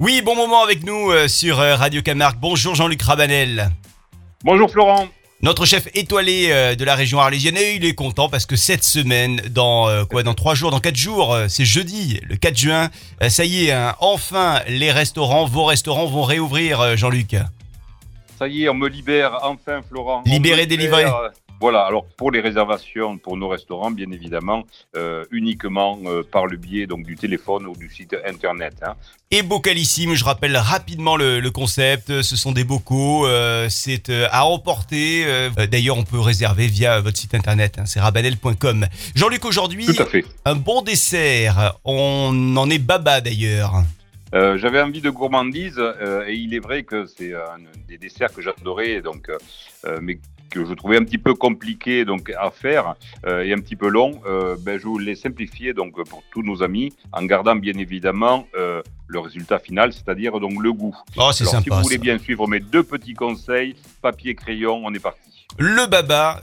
Oui, bon moment avec nous euh, sur euh, Radio Camargue. Bonjour Jean-Luc Rabanel. Bonjour Florent. Notre chef étoilé euh, de la région arlésienne, et il est content parce que cette semaine, dans quoi, dans trois jours, dans quatre jours, c'est jeudi, le 4 juin, ça y est, hein, enfin les restaurants, vos restaurants vont réouvrir, Jean-Luc. Ça y est, on me libère enfin Florent. Libéré, délivré. Voilà, alors pour les réservations pour nos restaurants, bien évidemment, euh, uniquement euh, par le biais donc du téléphone ou du site internet. hein. Et Bocalissime, je rappelle rapidement le, le concept, ce sont des bocaux, euh, c'est à emporter. D'ailleurs, on peut réserver via votre site internet, hein, c'est rabanel.com. Jean-Luc, aujourd'hui, un bon dessert, on en est baba d'ailleurs. Euh, J'avais envie de gourmandise euh, et il est vrai que c'est un des desserts que j'adorais, donc, euh, mais que je trouvais un petit peu compliqué donc à faire euh, et un petit peu long. Euh, ben, je voulais simplifier donc pour tous nos amis en gardant bien évidemment euh, le résultat final, c'est-à-dire donc le goût. Oh, c'est Alors, si sympa. vous voulez ça. bien suivre mes deux petits conseils, papier crayon, on est parti. Le baba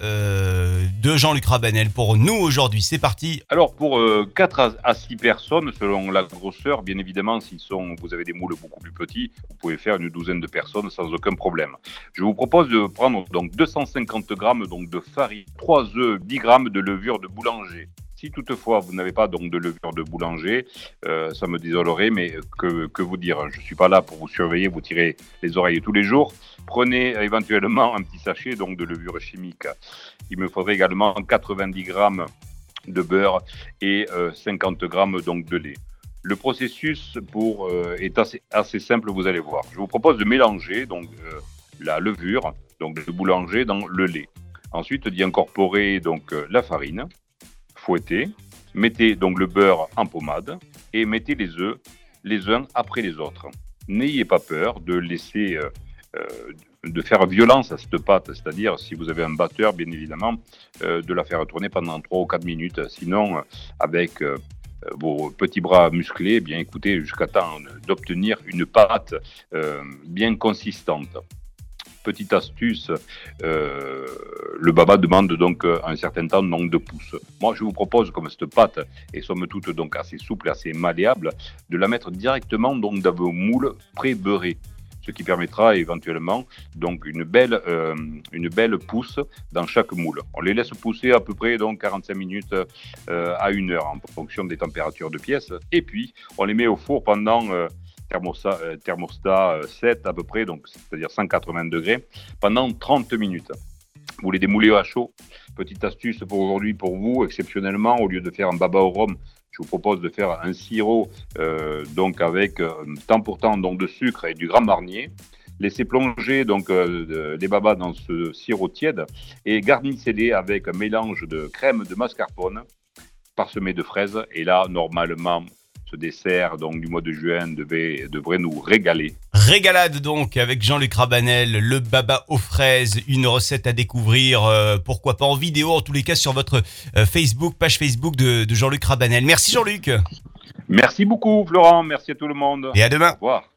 de Jean-Luc Rabanel pour nous aujourd'hui. C'est parti. Alors pour euh, 4 à 6 personnes, selon la grosseur, bien évidemment, si vous avez des moules beaucoup plus petits, vous pouvez faire une douzaine de personnes sans aucun problème. Je vous propose de prendre donc 250 grammes donc de farine, 3 œufs, 10 grammes de levure de boulanger. Si toutefois vous n'avez pas donc de levure de boulanger, euh, ça me désolerait, mais que, que vous dire? Je suis pas là pour vous surveiller, vous tirez les oreilles tous les jours. Prenez éventuellement un petit sachet donc de levure chimique. Il me faudrait également 90 grammes de beurre et euh, 50 grammes donc de lait. Le processus pour, euh, est assez, assez simple, vous allez voir. Je vous propose de mélanger donc euh, la levure, donc le boulanger dans le lait. Ensuite, d'y incorporer donc euh, la farine, fouettez, mettez donc le beurre en pommade et mettez les œufs les uns après les autres. N'ayez pas peur de laisser euh, euh, de faire violence à cette pâte, c'est-à-dire si vous avez un batteur, bien évidemment, euh, de la faire tourner pendant 3 ou 4 minutes. Sinon, avec vos petits bras musclés, eh bien écoutez, jusqu'à temps d'obtenir une pâte bien consistante. Petite astuce, euh, le baba demande donc un certain temps de pouce. Moi, je vous propose, comme cette pâte est somme toute donc assez souple, assez malléable, de la mettre directement donc dans vos moules pré-beurrés ce qui permettra éventuellement donc une belle, euh, pousse dans chaque moule. On les laisse pousser à peu près donc 45 minutes euh, à une heure en fonction des températures de pièce. Et puis on les met au four pendant thermostat, euh, thermostat euh, 7 à peu près, donc c'est-à-dire 180 degrés, pendant 30 minutes. Vous les démoulez à chaud. Petite astuce pour aujourd'hui pour vous, exceptionnellement, au lieu de faire un baba au rhum, je vous propose de faire un sirop euh, donc avec temps pour temps donc de sucre et du grand marnier. Laissez plonger donc les babas dans ce sirop tiède et garnissez-les avec un mélange de crème de mascarpone parsemé de fraises. Et là, normalement, ce dessert donc du mois de juin devait, devrait nous régaler. Régalade donc avec Jean-Luc Rabanel, le baba aux fraises, une recette à découvrir, euh, pourquoi pas en vidéo, en tous les cas sur votre euh, Facebook, page Facebook de, de Jean-Luc Rabanel. Merci Jean-Luc Merci beaucoup, Florent. Merci à tout le monde. et à demain. Au revoir.